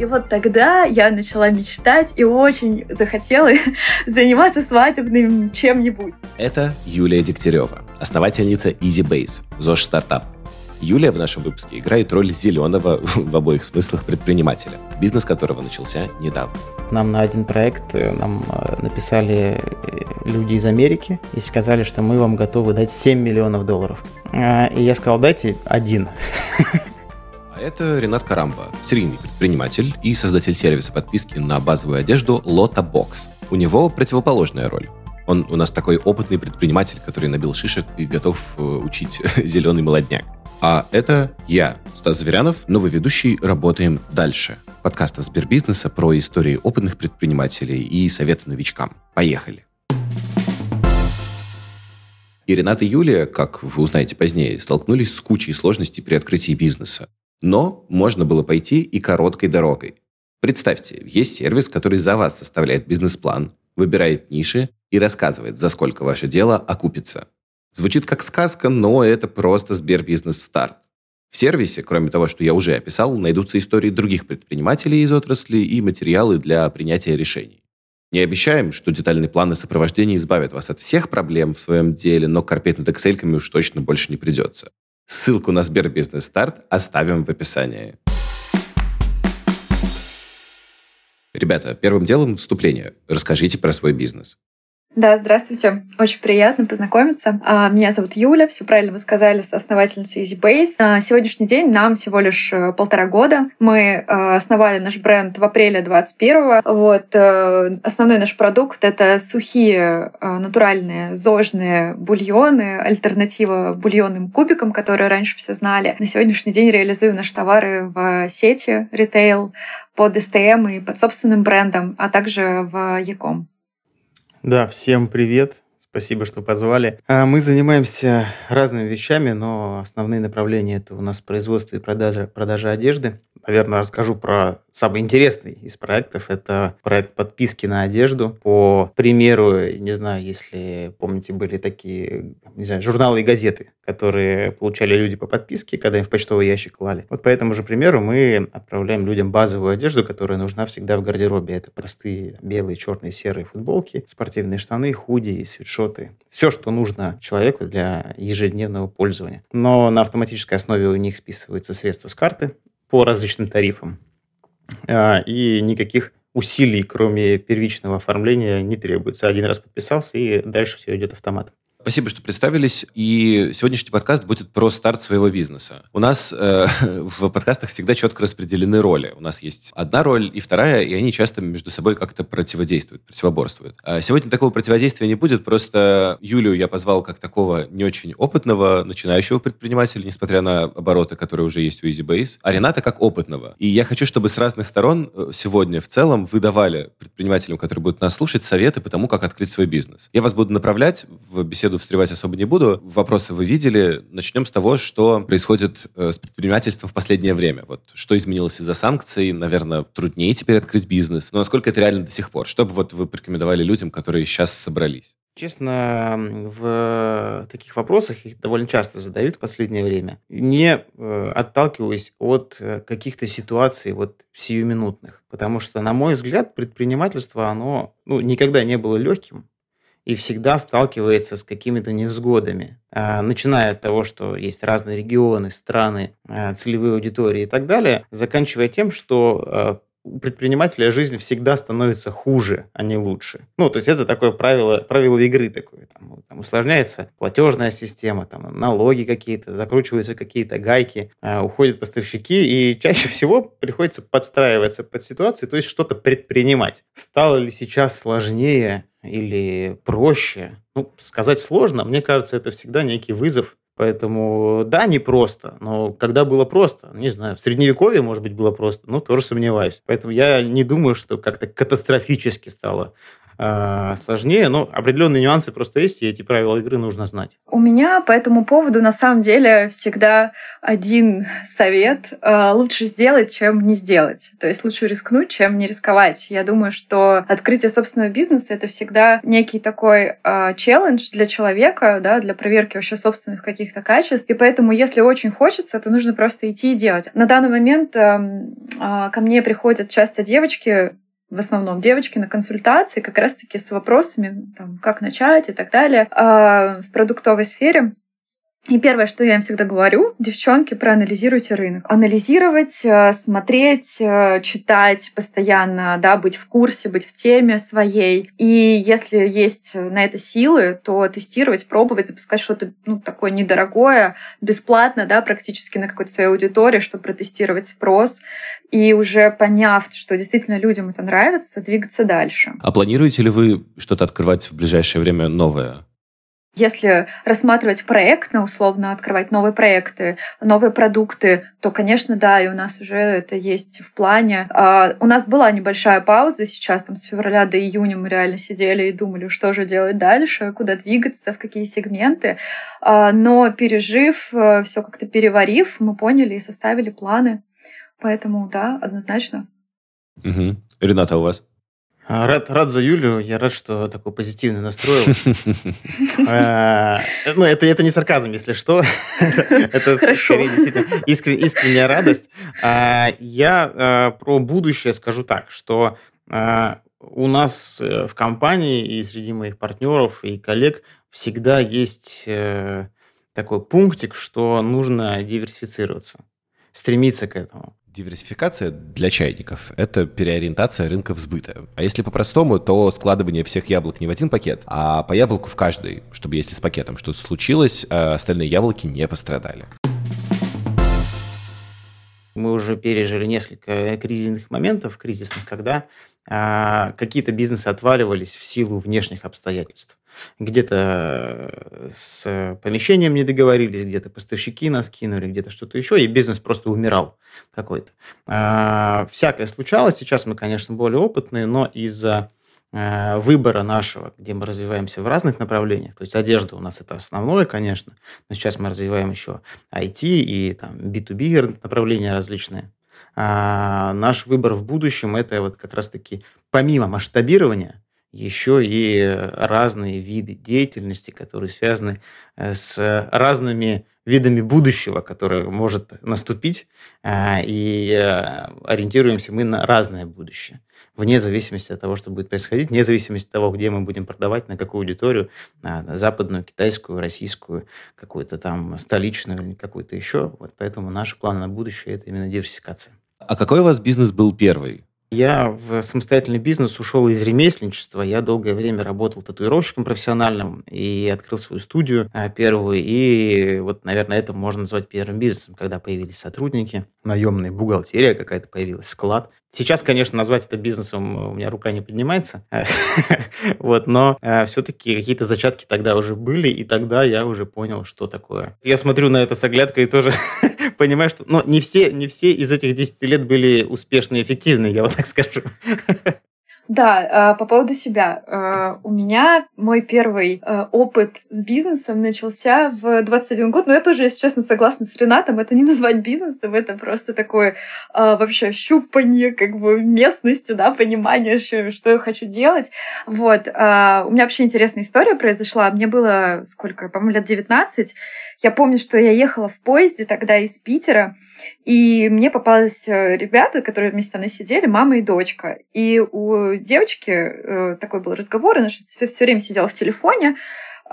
И вот тогда я начала мечтать и очень захотела заниматься свадебным чем-нибудь. Это Юлия Дегтярева, основательница EasyBase, ЗОЖ стартап. Юлия в нашем выпуске играет роль зеленого в обоих смыслах предпринимателя, бизнес которого начался недавно. Нам на один проект э, нам э, написали э, люди из Америки и сказали, что мы вам готовы дать 7 миллионов долларов. А, и я сказал, дайте один. Это Ренат Карамба, серийный предприниматель и создатель сервиса подписки на базовую одежду Lotta Box. У него противоположная роль. Он у нас такой опытный предприниматель, который набил шишек и готов учить зеленый молодняк. А это я, Стас Зверянов, новый ведущий «Работаем дальше». Подкаста Сбербизнеса про истории опытных предпринимателей и советы новичкам. Поехали! И Ренат и Юлия, как вы узнаете позднее, столкнулись с кучей сложностей при открытии бизнеса. Но можно было пойти и короткой дорогой. Представьте, есть сервис, который за вас составляет бизнес-план, выбирает ниши и рассказывает, за сколько ваше дело окупится. Звучит как сказка, но это просто Сбербизнес старт. В сервисе, кроме того, что я уже описал, найдутся истории других предпринимателей из отрасли и материалы для принятия решений. Не обещаем, что детальные планы сопровождения избавят вас от всех проблем в своем деле, но корпеть над Excel уж точно больше не придется. Ссылку на Сбербизнес старт оставим в описании. Ребята, первым делом вступление. Расскажите про свой бизнес. Да, здравствуйте. Очень приятно познакомиться. А, меня зовут Юля, все правильно вы сказали, основательница EasyBase. На сегодняшний день нам всего лишь э, полтора года. Мы э, основали наш бренд в апреле 2021. Вот. Э, основной наш продукт — это сухие натуральные зожные бульоны, альтернатива бульонным кубикам, которые раньше все знали. На сегодняшний день реализуем наши товары в сети ритейл под STM и под собственным брендом, а также в Яком. Да, всем привет. Спасибо, что позвали. А, мы занимаемся разными вещами, но основные направления это у нас производство и продажа, продажа одежды. Наверное, расскажу про самый интересный из проектов. Это проект подписки на одежду. По примеру, не знаю, если помните, были такие не знаю, журналы и газеты, которые получали люди по подписке, когда им в почтовый ящик клали. Вот по этому же примеру мы отправляем людям базовую одежду, которая нужна всегда в гардеробе. Это простые белые, черные, серые футболки, спортивные штаны, худи свитшоты. Все, что нужно человеку для ежедневного пользования. Но на автоматической основе у них списываются средства с карты по различным тарифам. А, и никаких усилий, кроме первичного оформления, не требуется. Один раз подписался, и дальше все идет автоматом. Спасибо, что представились. И сегодняшний подкаст будет про старт своего бизнеса. У нас э, в подкастах всегда четко распределены роли. У нас есть одна роль и вторая, и они часто между собой как-то противодействуют, противоборствуют. А сегодня такого противодействия не будет, просто Юлю я позвал как такого не очень опытного начинающего предпринимателя, несмотря на обороты, которые уже есть у EasyBase, а Рената как опытного. И я хочу, чтобы с разных сторон э, сегодня в целом вы давали предпринимателям, которые будут нас слушать, советы по тому, как открыть свой бизнес. Я вас буду направлять в беседу беседу встревать особо не буду. Вопросы вы видели. Начнем с того, что происходит э, с предпринимательством в последнее время. Вот что изменилось из-за санкций? Наверное, труднее теперь открыть бизнес. Но насколько это реально до сих пор? Что бы вот вы порекомендовали людям, которые сейчас собрались? Честно, в таких вопросах их довольно часто задают в последнее время, не э, отталкиваясь от э, каких-то ситуаций вот сиюминутных. Потому что, на мой взгляд, предпринимательство, оно ну, никогда не было легким и всегда сталкивается с какими-то невзгодами. А, начиная от того, что есть разные регионы, страны, а, целевые аудитории и так далее, заканчивая тем, что а, у предпринимателя жизнь всегда становится хуже, а не лучше. Ну, то есть это такое правило, правило игры такое. Там, там усложняется платежная система, там налоги какие-то, закручиваются какие-то гайки, э, уходят поставщики, и чаще всего приходится подстраиваться под ситуацию, то есть что-то предпринимать. Стало ли сейчас сложнее или проще? Ну, сказать сложно. Мне кажется, это всегда некий вызов Поэтому, да, непросто, но когда было просто, не знаю, в Средневековье, может быть, было просто, но тоже сомневаюсь. Поэтому я не думаю, что как-то катастрофически стало э, сложнее, но определенные нюансы просто есть, и эти правила игры нужно знать. У меня по этому поводу на самом деле всегда один совет. Э, лучше сделать, чем не сделать. То есть лучше рискнуть, чем не рисковать. Я думаю, что открытие собственного бизнеса — это всегда некий такой э, челлендж для человека, да, для проверки вообще собственных каких каких-то качеств. И поэтому, если очень хочется, то нужно просто идти и делать. На данный момент э, э, ко мне приходят часто девочки, в основном девочки на консультации как раз-таки с вопросами, там, как начать и так далее э, в продуктовой сфере. И первое, что я им всегда говорю, девчонки, проанализируйте рынок. Анализировать, э, смотреть, э, читать постоянно, да, быть в курсе, быть в теме своей. И если есть на это силы, то тестировать, пробовать, запускать что-то ну, такое недорогое, бесплатно, да, практически на какой-то своей аудитории, чтобы протестировать спрос. И уже поняв, что действительно людям это нравится, двигаться дальше. А планируете ли вы что-то открывать в ближайшее время новое? Если рассматривать проектно, условно открывать новые проекты, новые продукты, то, конечно, да, и у нас уже это есть в плане. А, у нас была небольшая пауза сейчас, там, с февраля до июня мы реально сидели и думали, что же делать дальше, куда двигаться, в какие сегменты. А, но пережив, э, все как-то переварив, мы поняли и составили планы. Поэтому, да, однозначно. Угу. Рената, у вас? Рад, рад за Юлю. Я рад, что такой позитивный настроил. А, ну, это, это не сарказм, если что. Это скорее действительно искренняя радость. А, я про будущее скажу так, что у нас э, в компании и среди моих партнеров и коллег всегда есть э, такой пунктик, что нужно диверсифицироваться, стремиться к этому. Диверсификация для чайников – это переориентация рынка сбыта. А если по-простому, то складывание всех яблок не в один пакет, а по яблоку в каждый, чтобы если с пакетом что-то случилось, а остальные яблоки не пострадали. Мы уже пережили несколько кризисных моментов, кризисных, когда а, какие-то бизнесы отваливались в силу внешних обстоятельств где-то э, с помещением не договорились, где-то поставщики нас кинули, где-то что-то еще, и бизнес просто умирал какой-то. А, всякое случалось. Сейчас мы, конечно, более опытные, но из-за э, выбора нашего, где мы развиваемся в разных направлениях, то есть одежда у нас это основное, конечно, но сейчас мы развиваем еще IT и там B2B направления различные. А наш выбор в будущем это вот как раз-таки помимо масштабирования еще и разные виды деятельности, которые связаны э, с разными видами будущего, которое может наступить, а, и э, ориентируемся мы на разное будущее, вне зависимости от того, что будет происходить, вне зависимости от того, где мы будем продавать, на какую аудиторию, на западную, китайскую, российскую, какую-то там столичную или какую-то еще. Вот поэтому наши планы на будущее – это именно диверсификация. А какой у вас бизнес был первый? Я в самостоятельный бизнес ушел из ремесленничества. Я долгое время работал татуировщиком профессиональным и открыл свою студию а, первую. И вот, наверное, это можно назвать первым бизнесом, когда появились сотрудники, наемная бухгалтерия какая-то появилась, склад. Сейчас, конечно, назвать это бизнесом у меня рука не поднимается, вот, но а, все-таки какие-то зачатки тогда уже были, и тогда я уже понял, что такое. Я смотрю на это с оглядкой и тоже понимаю, что ну, не, все, не все из этих 10 лет были успешны и эффективны, я вот так скажу. Да, а, по поводу себя. А, у меня мой первый а, опыт с бизнесом начался в 21 год. Но я тоже, если честно, согласна с Ренатом. Это не назвать бизнесом, это просто такое вообще щупание как бы местности, да, понимание, что я хочу делать. Вот. У меня вообще интересная история произошла. Мне было сколько, по-моему, лет 19. Я помню, что я ехала в поезде тогда из Питера, и мне попались э, ребята, которые вместе со мной сидели, мама и дочка. И у девочки э, такой был разговор, она что все время сидела в телефоне,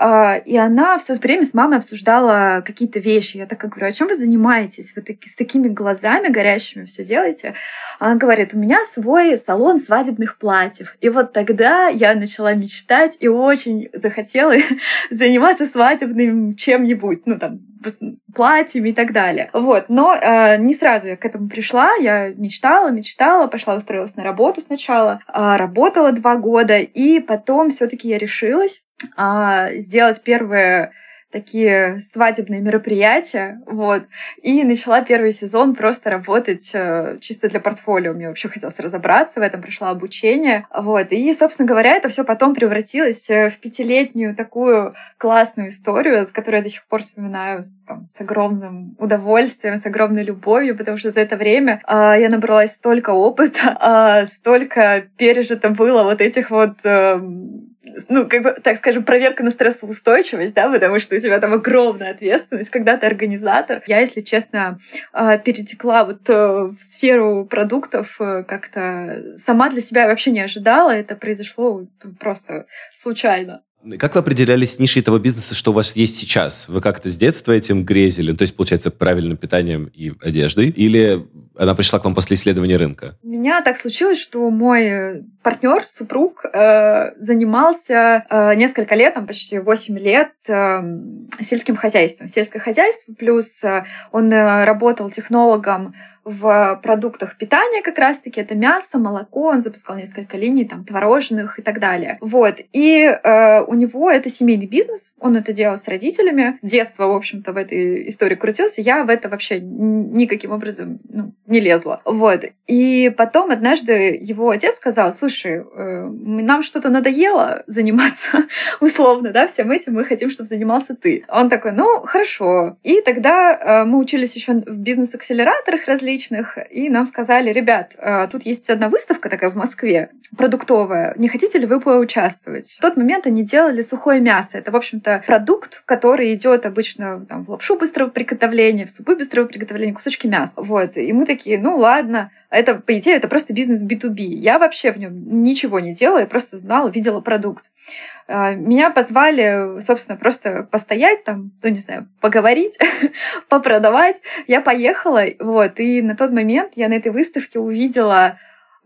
и она все время с мамой обсуждала какие-то вещи. Я так говорю, о чем вы занимаетесь? Вы таки, с такими глазами горящими все делаете? Она говорит, у меня свой салон свадебных платьев. И вот тогда я начала мечтать и очень захотела заниматься свадебным чем-нибудь. Ну, там, платьями и так далее. Вот. Но э, не сразу я к этому пришла. Я мечтала, мечтала, пошла устроилась на работу сначала. Э, работала два года. И потом все таки я решилась а, сделать первые такие свадебные мероприятия, вот, и начала первый сезон просто работать э, чисто для портфолио. Мне вообще хотелось разобраться в этом, пришла обучение, вот, и, собственно говоря, это все потом превратилось э, в пятилетнюю такую классную историю, которую я до сих пор вспоминаю с, там, с огромным удовольствием, с огромной любовью, потому что за это время э, я набралась столько опыта, э, столько пережито было вот этих вот э, ну, как бы, так скажем, проверка на стрессоустойчивость, да, потому что у тебя там огромная ответственность, когда ты организатор. Я, если честно, а, перетекла вот э, в сферу продуктов э, как-то сама для себя вообще не ожидала. Это произошло просто случайно. Как вы определялись нишей того бизнеса, что у вас есть сейчас? Вы как-то с детства этим грезили? То есть, получается, правильным питанием и одеждой? Или она пришла к вам после исследования рынка? У меня так случилось, что мой партнер, супруг, э, занимался э, несколько лет, там почти 8 лет, э, сельским хозяйством. Сельское хозяйство, плюс э, он э, работал технологом в продуктах питания как раз-таки. Это мясо, молоко. Он запускал несколько линий там творожных и так далее. Вот. И э, у него это семейный бизнес. Он это делал с родителями. С детства, в общем-то, в этой истории крутился. Я в это вообще никаким образом ну, не лезла. Вот. И потом однажды его отец сказал, слушай, э, нам что-то надоело заниматься условно, да, всем этим. Мы хотим, чтобы занимался ты. Он такой, ну, хорошо. И тогда э, мы учились еще в бизнес-акселераторах различных различных, и нам сказали, ребят, а, тут есть одна выставка такая в Москве, продуктовая, не хотите ли вы поучаствовать? В тот момент они делали сухое мясо. Это, в общем-то, продукт, который идет обычно там, в лапшу быстрого приготовления, в супы быстрого приготовления, кусочки мяса. Вот. И мы такие, ну ладно, это, по идее, это просто бизнес B2B. Я вообще в нем ничего не делала, я просто знала, видела продукт. А, меня позвали, собственно, просто постоять там, ну, не знаю, поговорить, попродавать. Я поехала, вот, и на тот момент я на этой выставке увидела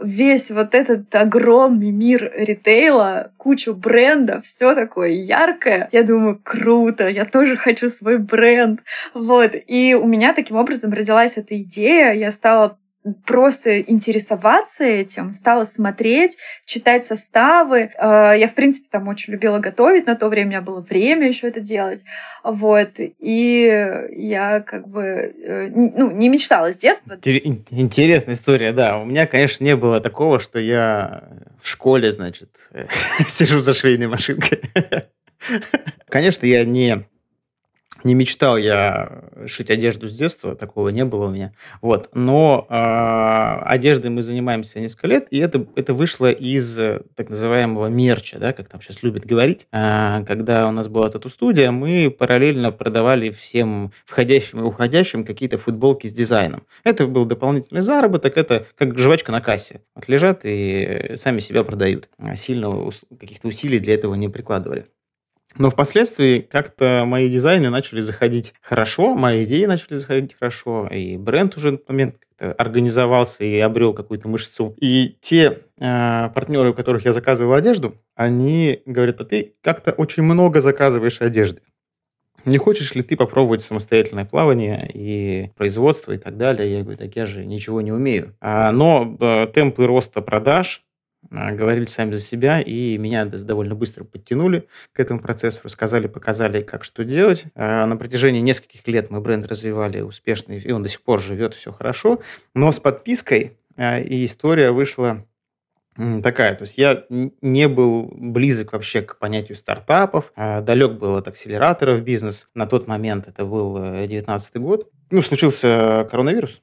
весь вот этот огромный мир ритейла, кучу брендов, все такое яркое. Я думаю, круто, я тоже хочу свой бренд. Вот. И у меня таким образом родилась эта идея. Я стала просто интересоваться этим, стала смотреть, читать составы. Э, я, в принципе, там очень любила готовить, на то время у меня было время еще это делать. Вот. И я как бы э, ну, не мечтала с детства. Интересная история, да. У меня, конечно, не было такого, что я в школе, значит, сижу за швейной машинкой. Конечно, я не не мечтал я шить одежду с детства, такого не было у меня. Вот. Но э, одеждой мы занимаемся несколько лет, и это, это вышло из э, так называемого мерча, да, как там сейчас любят говорить. Э, когда у нас была тату-студия, мы параллельно продавали всем входящим и уходящим какие-то футболки с дизайном. Это был дополнительный заработок, это как жвачка на кассе. Вот лежат и сами себя продают. Сильно каких-то усилий для этого не прикладывали. Но впоследствии как-то мои дизайны начали заходить хорошо, мои идеи начали заходить хорошо, и бренд уже на тот момент организовался и обрел какую-то мышцу. И те э, партнеры, у которых я заказывал одежду, они говорят, а ты как-то очень много заказываешь одежды. Не хочешь ли ты попробовать самостоятельное плавание и производство и так далее? Я говорю, так я же ничего не умею. А, но э, темпы роста продаж говорили сами за себя, и меня довольно быстро подтянули к этому процессу, рассказали, показали, как что делать. А, на протяжении нескольких лет мы бренд развивали успешно, и он до сих пор живет, все хорошо. Но с подпиской а, и история вышла такая. То есть я не был близок вообще к понятию стартапов, далек был от акселераторов бизнес. На тот момент это был 2019 э, год. Ну, случился коронавирус,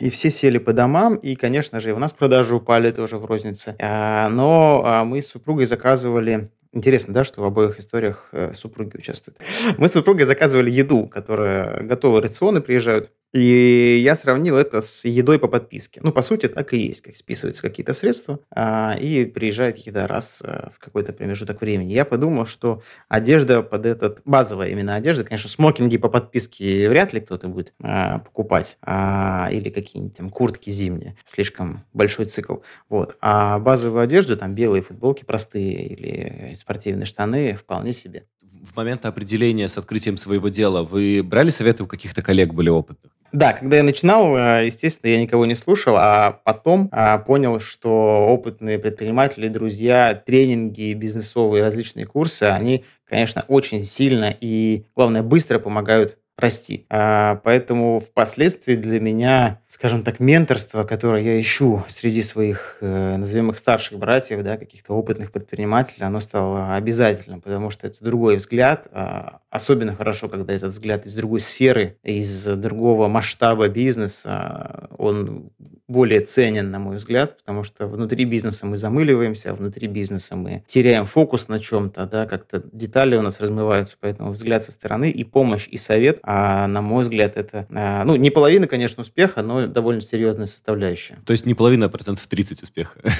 и все сели по домам, и, конечно же, у нас продажи упали тоже в рознице. А, но а, мы с супругой заказывали Интересно, да, что в обоих историях э, супруги участвуют. Мы с супругой заказывали еду, которая готовы рационы приезжают. И я сравнил это с едой по подписке. Ну, по сути, так и есть. Как списываются какие-то средства, а, и приезжает еда раз а, в какой-то промежуток времени. Я подумал, что одежда под этот... Базовая именно одежда, конечно, смокинги по подписке вряд ли кто-то будет а, покупать. А, или какие-нибудь там куртки зимние. Слишком большой цикл. Вот. А базовую одежду, там белые футболки простые или спортивные штаны вполне себе в момент определения с открытием своего дела вы брали советы у каких-то коллег, были опытных? Да, когда я начинал, э, естественно, я никого не слушал, а потом а, понял, что опытные предприниматели, друзья, тренинги, бизнесовые различные курсы, они, конечно, очень сильно и, главное, быстро помогают расти. А, поэтому впоследствии для меня, скажем так, менторство, которое я ищу среди своих, э, назовем их старших братьев, да, каких-то опытных предпринимателей, оно стало обязательным, потому что это другой взгляд. А, особенно хорошо, когда этот взгляд из другой сферы, из другого масштаба бизнеса, он более ценен, на мой взгляд, потому что внутри бизнеса мы замыливаемся, а внутри бизнеса мы теряем фокус на чем-то, да, как-то детали у нас размываются, поэтому взгляд со стороны и помощь, и совет, а, на мой взгляд, это, а, ну, не половина, конечно, успеха, но довольно серьезная составляющая. То есть не половина, а процентов 30 успеха.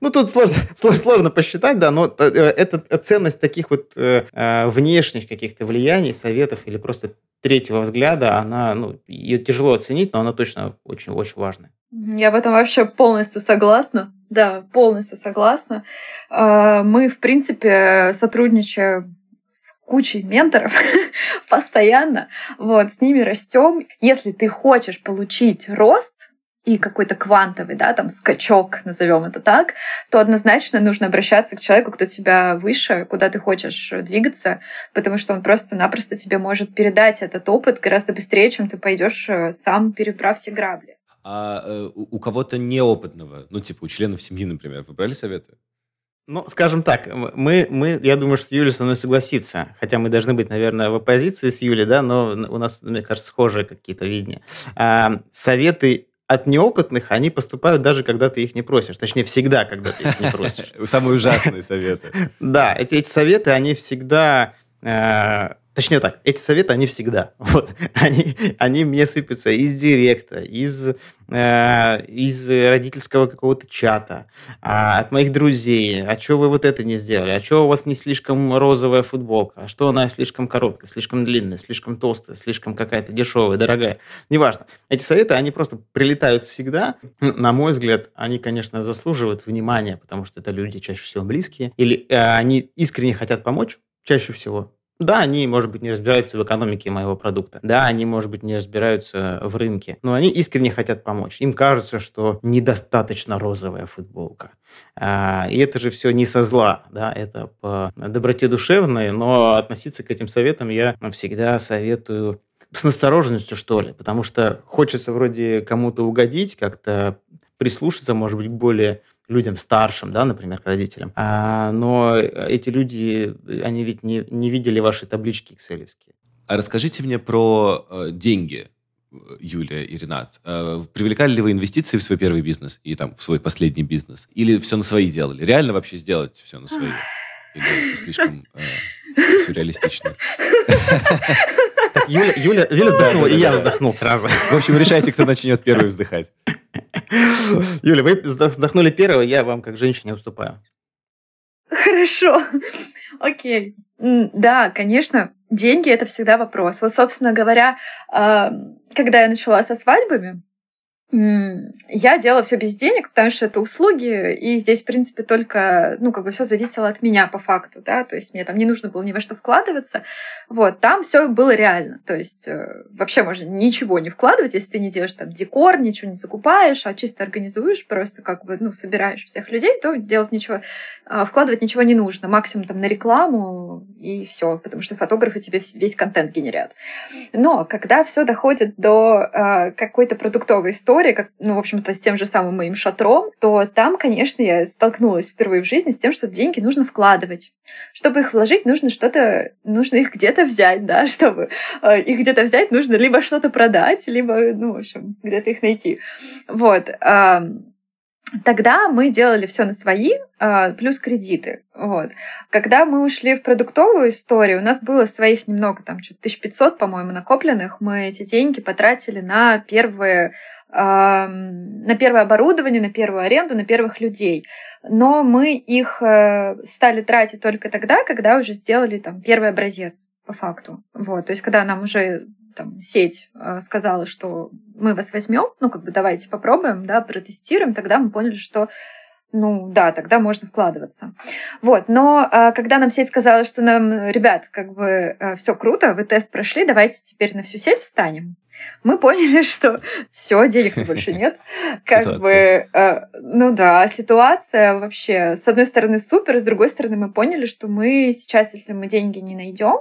Ну, тут сложно, сложно, сложно посчитать, да, но э, это ценность таких вот э, э, внешних каких-то влияний, советов или просто третьего взгляда, она, ну, ее тяжело оценить, но она точно очень-очень важная. Я в этом вообще полностью согласна. Да, полностью согласна. А, мы, в принципе, сотрудничаем кучей менторов постоянно. Вот, с ними растем. Если ты хочешь получить рост, и какой-то квантовый, да, там скачок, назовем это так, то однозначно нужно обращаться к человеку, кто тебя выше, куда ты хочешь двигаться, потому что он просто-напросто тебе может передать этот опыт гораздо быстрее, чем ты пойдешь э, сам, переправ все грабли. А э, у кого-то неопытного, ну, типа у членов семьи, например, вы брали советы? Ну, скажем так, мы, мы, я думаю, что Юля со мной согласится, хотя мы должны быть, наверное, в оппозиции с Юлей, да, но у нас, мне кажется, схожие какие-то видения. А, советы от неопытных они поступают даже когда ты их не просишь. Точнее, всегда, когда ты их не просишь. Самые ужасные советы. Да, эти советы, они всегда э, Точнее так, эти советы, они всегда. Вот. Они, они мне сыпятся из директа, из, э, из родительского какого-то чата, э, от моих друзей. А что вы вот это не сделали? А что у вас не слишком розовая футболка? А что она слишком короткая, слишком длинная, слишком толстая, слишком какая-то дешевая, дорогая? Неважно. Эти советы, они просто прилетают всегда. На мой взгляд, они, конечно, заслуживают внимания, потому что это люди чаще всего близкие. Или э, они искренне хотят помочь, чаще всего. Да, они, может быть, не разбираются в экономике моего продукта. Да, они, может быть, не разбираются в рынке. Но они искренне хотят помочь. Им кажется, что недостаточно розовая футболка. А, и это же все не со зла, да, это по доброте душевной, но относиться к этим советам я всегда советую с настороженностью, что ли, потому что хочется вроде кому-то угодить, как-то прислушаться, может быть, более людям старшим, да, например, к родителям. А, но эти люди, они ведь не, не видели ваши таблички excel А расскажите мне про э, деньги, Юлия и Ренат. Э, привлекали ли вы инвестиции в свой первый бизнес и там в свой последний бизнес? Или все на свои делали? Реально вообще сделать все на свои? Или это слишком э, сюрреалистично? Юля, Юля, Юля вздохнула, и я вздохнул сразу. В общем, решайте, кто начнет первый вздыхать. Юля, вы вздохнули первого, я вам как женщине уступаю. Хорошо. Окей. Да, конечно, деньги это всегда вопрос. Вот, собственно говоря, а, когда я начала со свадьбами, я делала все без денег, потому что это услуги, и здесь, в принципе, только, ну, как бы все зависело от меня по факту, да, то есть мне там не нужно было ни во что вкладываться, вот, там все было реально, то есть э, вообще можно ничего не вкладывать, если ты не делаешь там декор, ничего не закупаешь, а чисто организуешь, просто как бы, ну, собираешь всех людей, то делать ничего, э, вкладывать ничего не нужно, максимум там на рекламу и все, потому что фотографы тебе весь контент генерят. Но когда все доходит до э, какой-то продуктовой истории, история, как, ну, в общем-то, с тем же самым моим шатром, то там, конечно, я столкнулась впервые в жизни с тем, что деньги нужно вкладывать. Чтобы их вложить, нужно что-то, нужно их где-то взять, да, чтобы э, их где-то взять, нужно либо что-то продать, либо, ну, в общем, где-то их найти. Вот. Э, Тогда мы делали все на свои, э, плюс кредиты. Вот. Когда мы ушли в продуктовую историю, у нас было своих немного, там, что-то 1500, по-моему, накопленных. Мы эти деньги потратили на первые на первое оборудование, на первую аренду, на первых людей. Но мы их э, стали тратить только тогда, когда уже сделали там первый образец по факту. Вот, то есть когда нам уже там, сеть э, сказала, что мы вас возьмем, ну, как бы давайте попробуем, да, протестируем, тогда мы поняли, что ну да, тогда можно вкладываться. Вот, но э, когда нам сеть сказала, что нам, ребят, как бы э, все круто, вы тест прошли, давайте теперь на всю сеть встанем, мы поняли, что все, денег больше нет. Как ситуация. бы, э, ну да, ситуация вообще, с одной стороны, супер, с другой стороны, мы поняли, что мы сейчас, если мы деньги не найдем,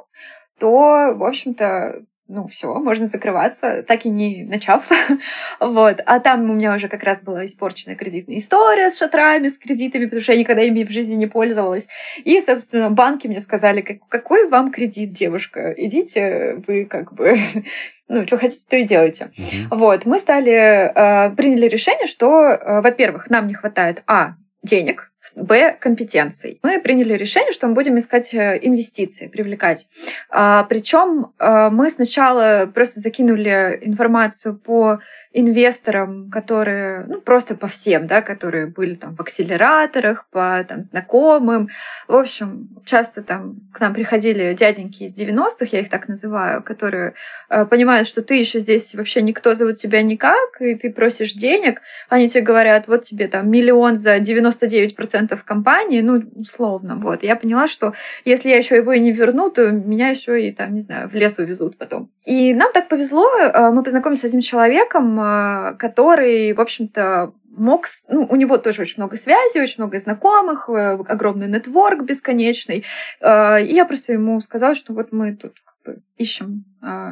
то, в общем-то, ну, все, можно закрываться, так и не начав. вот. А там у меня уже как раз была испорченная кредитная история с шатрами, с кредитами, потому что я никогда ими в жизни не пользовалась. И, собственно, банки мне сказали, какой вам кредит, девушка? Идите, вы как бы ну, что хотите, то и делайте. Вот, мы стали, э, приняли решение, что, э, во-первых, нам не хватает, а, денег, Б, компетенций. Мы приняли решение, что мы будем искать э, инвестиции, привлекать. А, причем а, мы сначала просто закинули информацию по инвесторам, которые, ну, просто по всем, да, которые были там в акселераторах, по там знакомым. В общем, часто там к нам приходили дяденьки из 90-х, я их так называю, которые э, понимают, что ты еще здесь вообще никто зовут тебя никак, и ты просишь денег, они тебе говорят, вот тебе там миллион за 99% компании, ну, условно, вот. Я поняла, что если я еще его и не верну, то меня еще и там, не знаю, в лес увезут потом. И нам так повезло, э, мы познакомились с этим человеком, а, который, в общем-то, мог, ну, у него тоже очень много связей, очень много знакомых, э, огромный нетворк бесконечный. И я просто ему сказала, что вот мы тут как бы ищем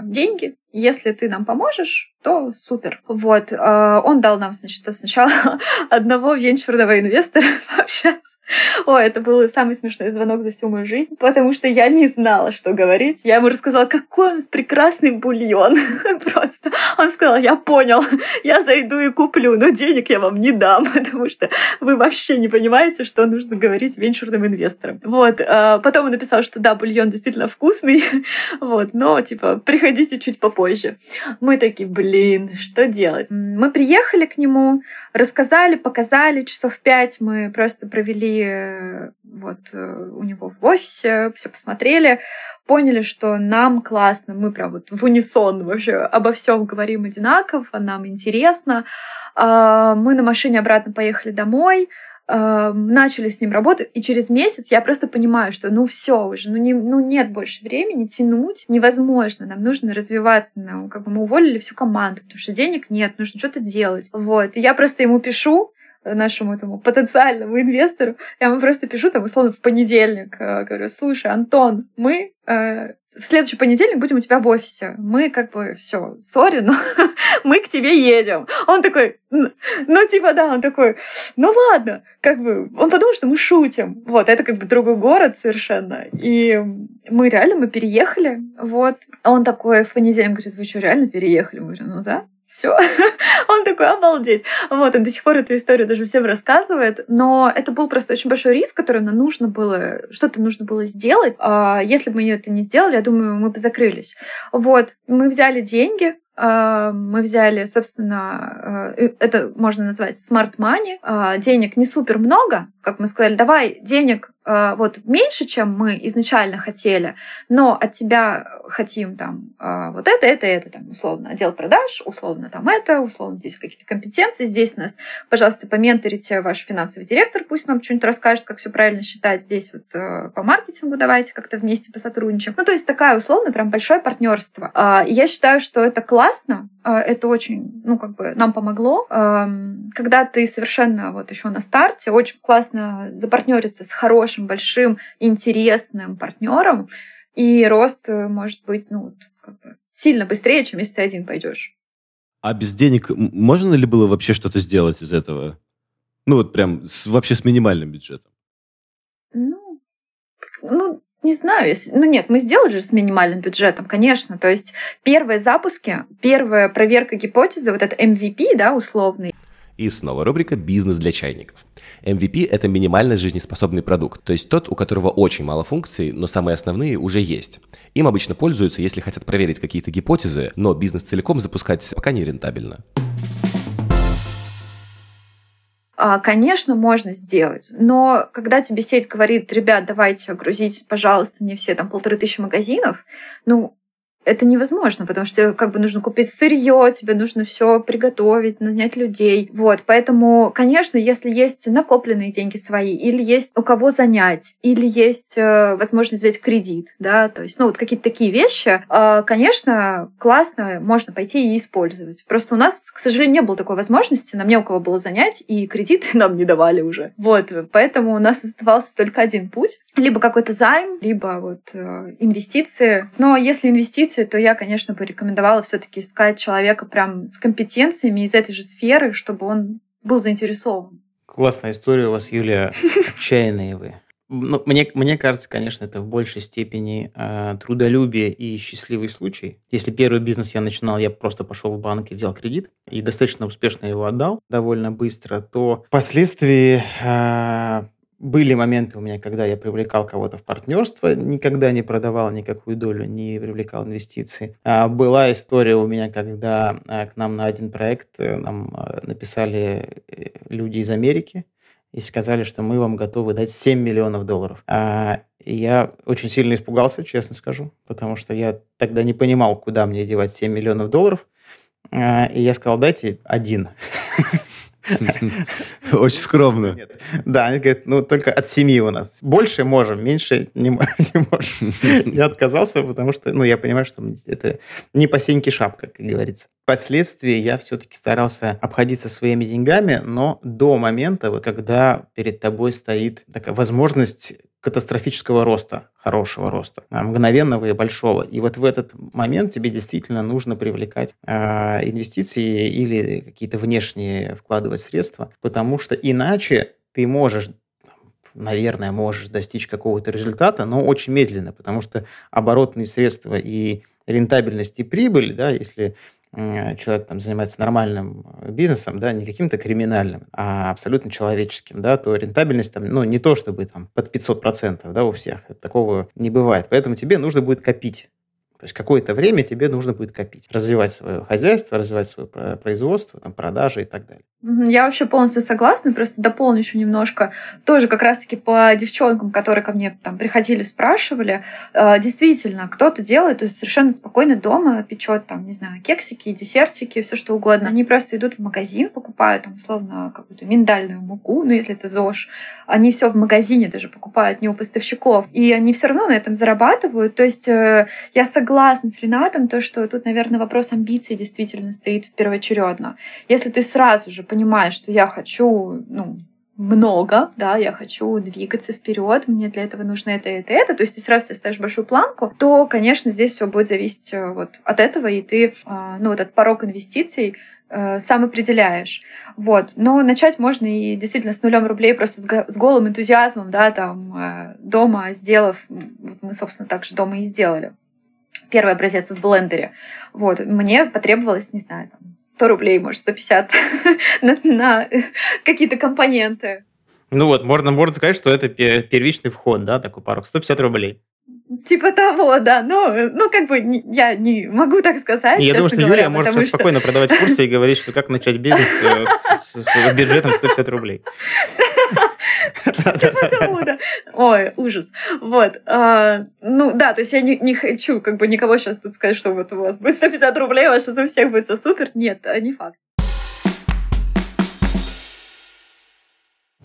деньги. Если ты нам поможешь, то супер. Вот. Он дал нам, значит, сначала одного венчурного инвестора пообщаться о, это был самый смешной звонок за всю мою жизнь, потому что я не знала, что говорить. Я ему рассказала, какой у нас прекрасный бульон. Просто. Он сказал, я понял, я зайду и куплю, но денег я вам не дам, потому что вы вообще не понимаете, что нужно говорить венчурным инвесторам. Вот. А потом он написал, что да, бульон действительно вкусный, вот, но, типа, приходите чуть попозже. Мы такие, блин, что делать? Мы приехали к нему, рассказали, показали, часов пять мы просто провели Э, вот э, у него в офисе, все посмотрели, поняли, что нам классно, мы прям вот в унисон вообще обо всем говорим одинаково, нам интересно. А, мы на машине обратно поехали домой, а, начали с ним работать, и через месяц я просто понимаю, что ну все уже, ну, не, ну нет больше времени тянуть, невозможно, нам нужно развиваться, ну, как бы мы уволили всю команду, потому что денег нет, нужно что-то делать. Вот, и я просто ему пишу, нашему этому потенциальному инвестору, я ему просто пишу там условно в понедельник, э, говорю, слушай, Антон, мы э, в следующий понедельник будем у тебя в офисе. Мы как бы все, сори, но мы к тебе едем. Он такой, ну типа да, он такой, ну ладно, как бы, он подумал, что мы шутим. Вот, это как бы другой город совершенно. И мы реально, мы переехали, вот. Он такой в понедельник говорит, вы что, реально переехали? Мы говорим, ну да все. он такой, обалдеть. Вот, он до сих пор эту историю даже всем рассказывает. Но это был просто очень большой риск, который нам нужно было, что-то нужно было сделать. А если бы мы это не сделали, я думаю, мы бы закрылись. Вот, мы взяли деньги, мы взяли, собственно, э, это можно назвать smart money. А, денег не супер много, как мы сказали, давай денег э, вот меньше, чем мы изначально хотели, но от тебя хотим там вот это, это, это, там, условно, отдел продаж, условно там это, условно здесь какие-то компетенции, здесь нас, пожалуйста, поменторите ваш финансовый директор, пусть нам что-нибудь расскажет, как все правильно считать, здесь вот э, по маркетингу давайте как-то вместе посотрудничаем. Ну, то есть такая условно прям большое партнерство. А, я считаю, что это классно, это очень, ну, как бы нам помогло. Когда ты совершенно вот еще на старте, очень классно классно запартнериться с хорошим, большим, интересным партнером, и рост э, может быть ну, как бы сильно быстрее, чем если ты один пойдешь. А без денег можно ли было вообще что-то сделать из этого? Ну вот прям с, вообще с минимальным бюджетом. Ну, ну, не знаю, если... ну нет, мы сделали же с минимальным бюджетом, конечно. То есть первые запуски, первая проверка гипотезы, вот этот MVP, да, условный, и снова рубрика «Бизнес для чайников». MVP – это минимально жизнеспособный продукт, то есть тот, у которого очень мало функций, но самые основные уже есть. Им обычно пользуются, если хотят проверить какие-то гипотезы, но бизнес целиком запускать пока не рентабельно. А, конечно, можно сделать, но когда тебе сеть говорит, ребят, давайте грузить, пожалуйста, мне все там полторы тысячи магазинов, ну, это невозможно, потому что тебе как бы нужно купить сырье, тебе нужно все приготовить, нанять людей. Вот, поэтому, конечно, если есть накопленные деньги свои, или есть у кого занять, или есть э, возможность взять кредит, да, то есть, ну, вот какие-то такие вещи, э, конечно, классно, можно пойти и использовать. Просто у нас, к сожалению, не было такой возможности, нам не у кого было занять, и кредиты нам не давали уже. Вот, поэтому у нас оставался только один путь. Либо какой-то займ, либо вот э, инвестиции. Но если инвестиции инвестиции, то я, конечно, бы рекомендовала все-таки искать человека прям с компетенциями из этой же сферы, чтобы он был заинтересован. Классная история у вас, Юлия. Отчаянные вы. Ну, мне, мне кажется, конечно, это в большей степени э, трудолюбие и счастливый случай. Если первый бизнес я начинал, я просто пошел в банк и взял кредит и достаточно успешно его отдал довольно быстро, то впоследствии э, были моменты у меня, когда я привлекал кого-то в партнерство, никогда не продавал никакую долю, не привлекал инвестиции. А была история у меня, когда а, к нам на один проект э, нам а, написали э, люди из Америки и сказали, что мы вам готовы дать 7 миллионов долларов. Я очень сильно испугался, честно скажу, потому что я тогда не понимал, куда мне девать 7 миллионов долларов. И я сказал, дайте один. Очень скромно. Да, они говорят, ну, только от семьи у нас. Больше можем, меньше не, можем. Я отказался, потому что, ну, я понимаю, что это не по сеньке шапка, как говорится. Впоследствии я все-таки старался обходиться своими деньгами, но до момента, когда перед тобой стоит такая возможность катастрофического роста, хорошего роста, а, мгновенного и большого. И вот в этот момент тебе действительно нужно привлекать э, инвестиции или какие-то внешние вкладывать средства, потому что иначе ты можешь наверное, можешь достичь какого-то результата, но очень медленно, потому что оборотные средства и рентабельность и прибыль, да, если человек там занимается нормальным э, бизнесом, да, не каким-то криминальным, а абсолютно человеческим, да, то рентабельность там, ну, не то чтобы там под 500%, да, у всех. Такого не бывает. Поэтому тебе нужно будет копить. То есть какое-то время тебе нужно будет копить, развивать свое хозяйство, развивать свое производство, там, продажи и так далее. Я вообще полностью согласна, просто дополню еще немножко. Тоже как раз-таки по девчонкам, которые ко мне там приходили, спрашивали. Э, действительно, кто-то делает то есть совершенно спокойно дома, печет там, не знаю, кексики, десертики, все что угодно. Они просто идут в магазин, покупают там, условно, какую-то миндальную муку, ну, если это ЗОЖ. Они все в магазине даже покупают, не у поставщиков. И они все равно на этом зарабатывают. То есть э, я согласна согласна с Ренатом, то, что тут, наверное, вопрос амбиций действительно стоит первоочередно. Если ты сразу же понимаешь, что я хочу, ну, много, да, я хочу двигаться вперед, мне для этого нужно это, это, это, то есть ты сразу себе ставишь большую планку, то, конечно, здесь все будет зависеть э, вот от этого, и ты, а, ну, этот порог инвестиций э, сам определяешь. Вот. Но начать можно и действительно с нулем рублей, просто с, голым энтузиазмом, да, там, э, дома сделав, мы, собственно, так же дома и сделали первый образец в блендере. Вот, мне потребовалось, не знаю, там, 100 рублей, может, 150 на, на какие-то компоненты. Ну вот, можно, можно сказать, что это первичный вход, да, такой пару, 150 рублей. Типа того, да. Ну, ну как бы я не могу так сказать. Я думаю, что говоря, Юлия может что... спокойно продавать курсы и говорить, что как начать бизнес э, с бюджетом 150 рублей. Типа Ой, ужас. Вот. А, ну да, то есть я не хочу как бы никого сейчас тут сказать, что вот у вас будет 150 рублей, ваше за всех будет все супер. Нет, не факт.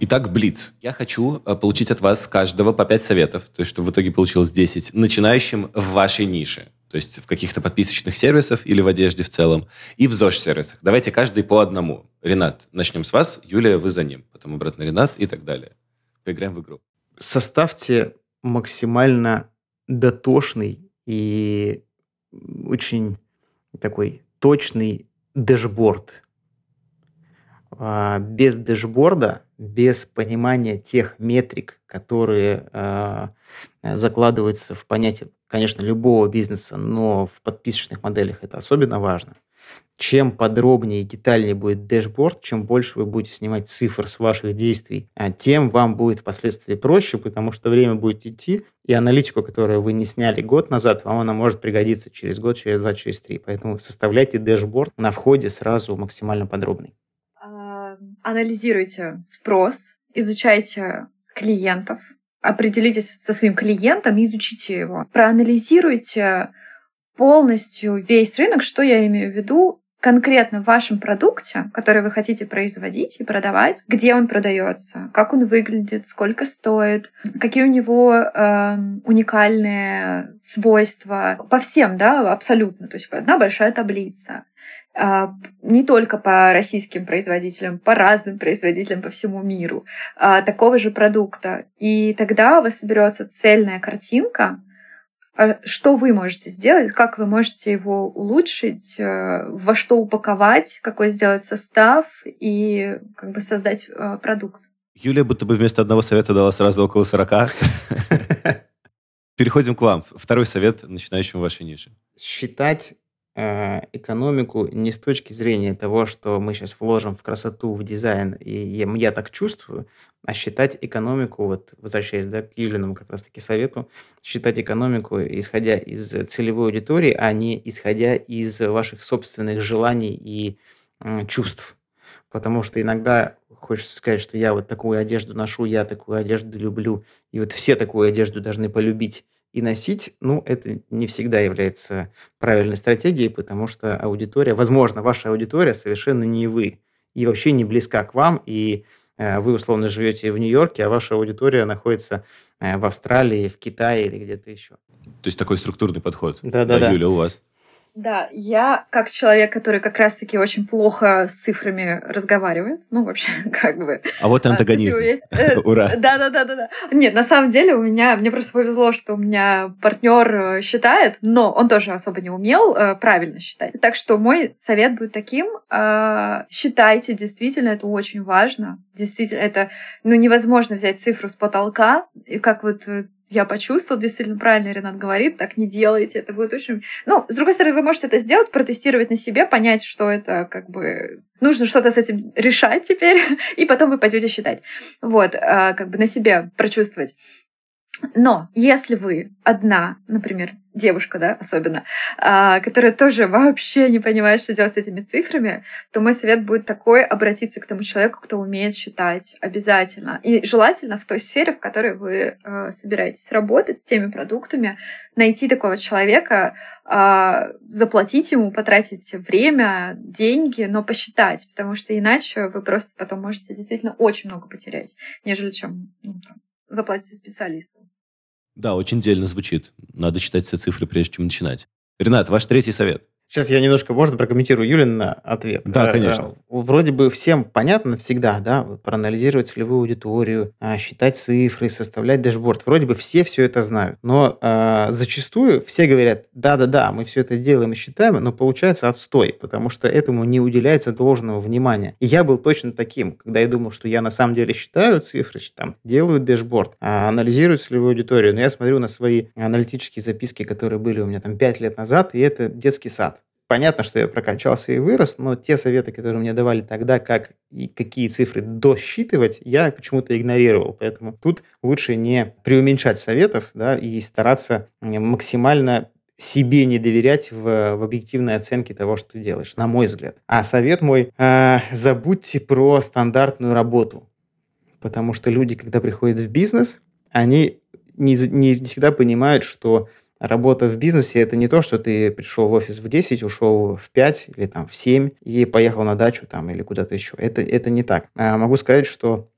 Итак, Блиц. Я хочу э, получить от вас каждого по 5 советов, то есть чтобы в итоге получилось 10, начинающим в вашей нише. То есть в каких-то подписочных сервисах или в одежде в целом, и в ЗОЖ-сервисах. Давайте каждый по одному. Ренат, начнем с вас. Юлия, вы за ним. Потом обратно Ренат и так далее. Поиграем в игру. Составьте максимально дотошный и очень такой точный дэшборд. А, без дэшборда без понимания тех метрик, которые э, закладываются в понятие, конечно, любого бизнеса, но в подписочных моделях это особенно важно. Чем подробнее и детальнее будет дэшборд, чем больше вы будете снимать цифр с ваших действий, а тем вам будет впоследствии проще, потому что время будет идти, и аналитику, которую вы не сняли год назад, вам она может пригодиться через год, через два, через три. Поэтому составляйте дэшборд на входе сразу максимально подробный анализируйте спрос, изучайте клиентов, определитесь со своим клиентом и изучите его. Проанализируйте полностью весь рынок, что я имею в виду, конкретно в вашем продукте, который вы хотите производить и продавать, где он продается, как он выглядит, сколько стоит, какие у него э, уникальные свойства по всем, да, абсолютно. То есть одна большая таблица. А, не только по российским производителям, по разным производителям по всему миру а, такого же продукта. И тогда у вас соберется цельная картинка, что вы можете сделать, как вы можете его улучшить, э, во что упаковать, какой сделать состав и как бы создать э, продукт. Юлия будто бы вместо одного совета дала сразу около 40. Переходим к вам. Второй совет начинающему вашей нише. Считать экономику не с точки зрения того, что мы сейчас вложим в красоту, в дизайн, и я, я так чувствую, а считать экономику, вот возвращаясь да, к Юлиному как раз-таки совету, считать экономику, исходя из целевой аудитории, а не исходя из ваших собственных желаний и э, чувств. Потому что иногда хочется сказать, что я вот такую одежду ношу, я такую одежду люблю, и вот все такую одежду должны полюбить и носить, ну, это не всегда является правильной стратегией, потому что аудитория, возможно, ваша аудитория совершенно не вы, и вообще не близка к вам, и э, вы условно живете в Нью-Йорке, а ваша аудитория находится э, в Австралии, в Китае или где-то еще. То есть такой структурный подход. Да-да-да. Да, Юля, у вас? Да, я как человек, который как раз-таки очень плохо с цифрами разговаривает, ну, вообще, как бы... А вот антагонизм. Э, Ура. Да-да-да-да. Нет, на самом деле у меня, мне просто повезло, что у меня партнер э, считает, но он тоже особо не умел э, правильно считать. Так что мой совет будет таким, считайте, действительно, это очень важно. Действительно, это, ну, невозможно взять цифру с потолка, и как вот я почувствовал, действительно правильно Ренат говорит, так не делайте, это будет очень... Ну, с другой стороны, вы можете это сделать, протестировать на себе, понять, что это как бы... Нужно что-то с этим решать теперь, и потом вы пойдете считать. Вот, а, как бы на себе прочувствовать. Но если вы одна, например, девушка, да, особенно, а, которая тоже вообще не понимает, что делать с этими цифрами, то мой совет будет такой, обратиться к тому человеку, кто умеет считать обязательно. И желательно в той сфере, в которой вы а, собираетесь работать с теми продуктами, найти такого человека, а, заплатить ему, потратить время, деньги, но посчитать, потому что иначе вы просто потом можете действительно очень много потерять, нежели чем ну, заплатите специалисту. Да, очень дельно звучит. Надо читать все цифры, прежде чем начинать. Ренат, ваш третий совет. Сейчас я немножко, можно, прокомментирую Юлин ответ? Да, э, конечно. Вроде бы всем понятно всегда, да, проанализировать целевую аудиторию, а, считать цифры, составлять дэшборд. Вроде бы все все это знают. Но э, зачастую все говорят, да-да-да, мы все это делаем и считаем, но получается отстой, потому что этому не уделяется должного внимания. И я был точно таким, когда я думал, что я на самом деле считаю цифры, там, делаю дэшборд, а, анализирую целевую аудиторию, но я смотрю на свои аналитические записки, которые были у меня там 5 лет назад, и это детский сад. Понятно, что я прокачался и вырос, но те советы, которые мне давали тогда, как и какие цифры досчитывать, я почему-то игнорировал. Поэтому тут лучше не преуменьшать советов да, и стараться максимально себе не доверять в, в объективной оценке того, что ты делаешь, на мой взгляд. А совет мой, э, забудьте про стандартную работу. Потому что люди, когда приходят в бизнес, они не, не всегда понимают, что Работа в бизнесе – это не то, что ты пришел в офис в 10, ушел в 5 или там в 7 и поехал на дачу там или куда-то еще. Это, это не так. А могу сказать, что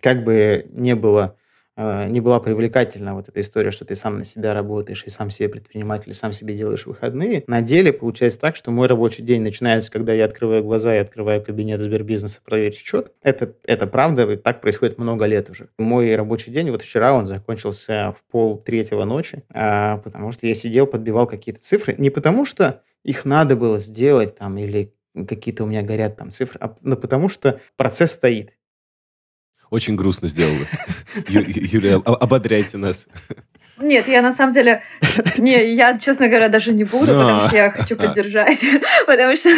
как бы не было не была привлекательна вот эта история, что ты сам на себя работаешь и сам себе предприниматель, и сам себе делаешь выходные. На деле получается так, что мой рабочий день начинается, когда я открываю глаза и открываю кабинет Сбербизнеса проверить счет. Это, это правда, и так происходит много лет уже. Мой рабочий день, вот вчера он закончился в пол третьего ночи, а, потому что я сидел, подбивал какие-то цифры. Не потому что их надо было сделать там или какие-то у меня горят там цифры, а ну, потому что процесс стоит. Очень грустно сделалось. Юлия, ободряйте нас. Нет, я на самом деле... Не, я, честно говоря, даже не буду, потому что я хочу поддержать. Потому что...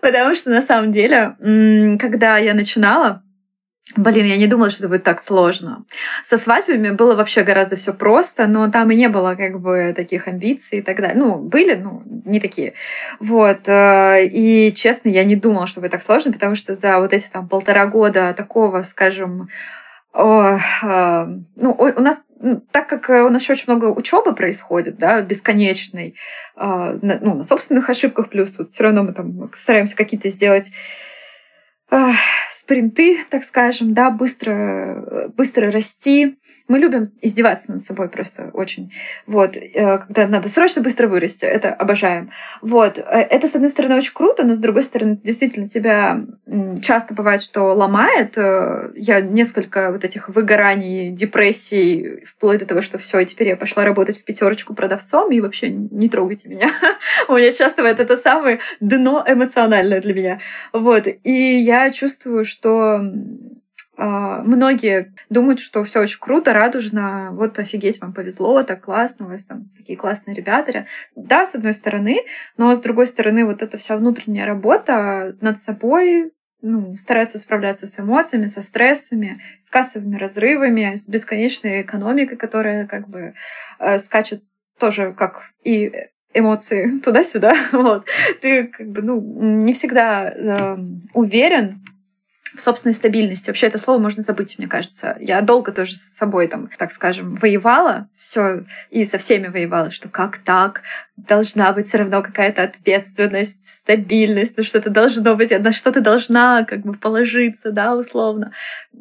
Потому что на самом деле, когда я начинала, Блин, я не думала, что это будет так сложно. Со свадьбами было вообще гораздо все просто, но там и не было как бы таких амбиций и так далее. Ну, были, ну, не такие. Вот. Э, и, честно, я не думала, что будет так сложно, потому что за вот эти там полтора года такого, скажем, о, э, ну, у нас, ну, так как у нас еще очень много учебы происходит, да, бесконечной, э, ну, на собственных ошибках, плюс вот все равно мы там стараемся какие-то сделать спринты, так скажем, да, быстро, быстро расти, Мы любим издеваться над собой просто очень. Вот. Э, когда надо срочно быстро вырасти. Это обожаем. Вот. Э, это, с одной стороны, очень круто, но с другой стороны, действительно, тебя часто бывает, что ломает. Э, я несколько вот этих выгораний, депрессий, вплоть до того, что все, теперь я пошла работать в пятерочку продавцом, и вообще не трогайте меня. У меня часто бывает это самое дно эмоциональное для меня. Вот. И я чувствую, что многие думают, что все очень круто, радужно, вот офигеть, вам повезло, так классно, у вас там такие классные ребята. Да, с одной стороны, но с другой стороны, вот эта вся внутренняя работа над собой, ну, стараться справляться с эмоциями, со стрессами, с кассовыми разрывами, с бесконечной экономикой, которая как бы э, скачет тоже как и эмоции туда-сюда. Вот. Ты как бы ну, не всегда э, уверен в собственной стабильности. Вообще это слово можно забыть, мне кажется. Я долго тоже с собой, там, так скажем, воевала, все и со всеми воевала, что как так, должна быть все равно какая-то ответственность, стабильность, ну что-то должно быть, на что то должна как бы положиться, да, условно.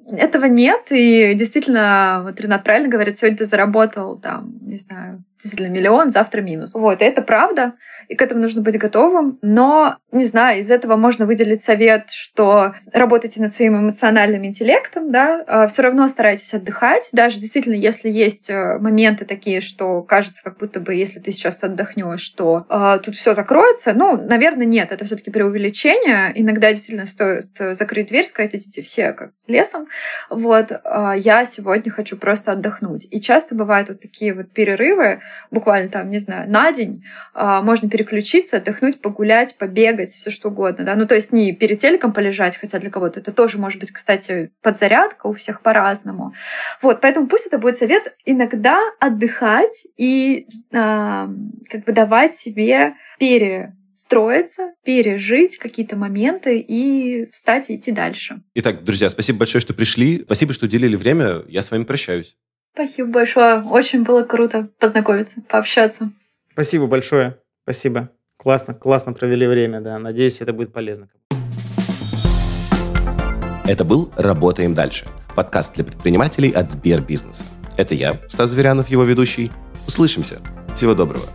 Этого нет, и действительно, вот Ренат правильно говорит, сегодня ты заработал, там, не знаю, действительно миллион, завтра минус. Вот, это правда, и к этому нужно быть готовым. Но, не знаю, из этого можно выделить совет, что работайте над своим эмоциональным интеллектом, да, а все равно старайтесь отдыхать, даже действительно, если есть э, моменты такие, что кажется, как будто бы, если ты сейчас отдохнешь, что э, тут все закроется. Ну, наверное, нет, это все-таки преувеличение. Иногда действительно стоит э, закрыть дверь, сказать, идите все как лесом. Вот, э, я сегодня хочу просто отдохнуть. И часто бывают вот такие вот перерывы, буквально там, не знаю, на день, э, можно переключиться, отдохнуть, погулять, побегать, все что угодно, да. Ну, то есть не перед телеком полежать, хотя для кого-то это тоже может быть, кстати, подзарядка у всех по-разному. Вот, поэтому пусть это будет совет иногда отдыхать и э, как бы давать себе перестроиться, пережить какие-то моменты и встать и идти дальше. Итак, друзья, спасибо большое, что пришли. Спасибо, что уделили время. Я с вами прощаюсь. Спасибо большое. Очень было круто познакомиться, пообщаться. Спасибо большое. Спасибо. Классно, классно провели время, да. Надеюсь, это будет полезно. Это был «Работаем дальше» – подкаст для предпринимателей от Сбербизнеса. Это я, Стас Зверянов, его ведущий. Услышимся. Всего доброго.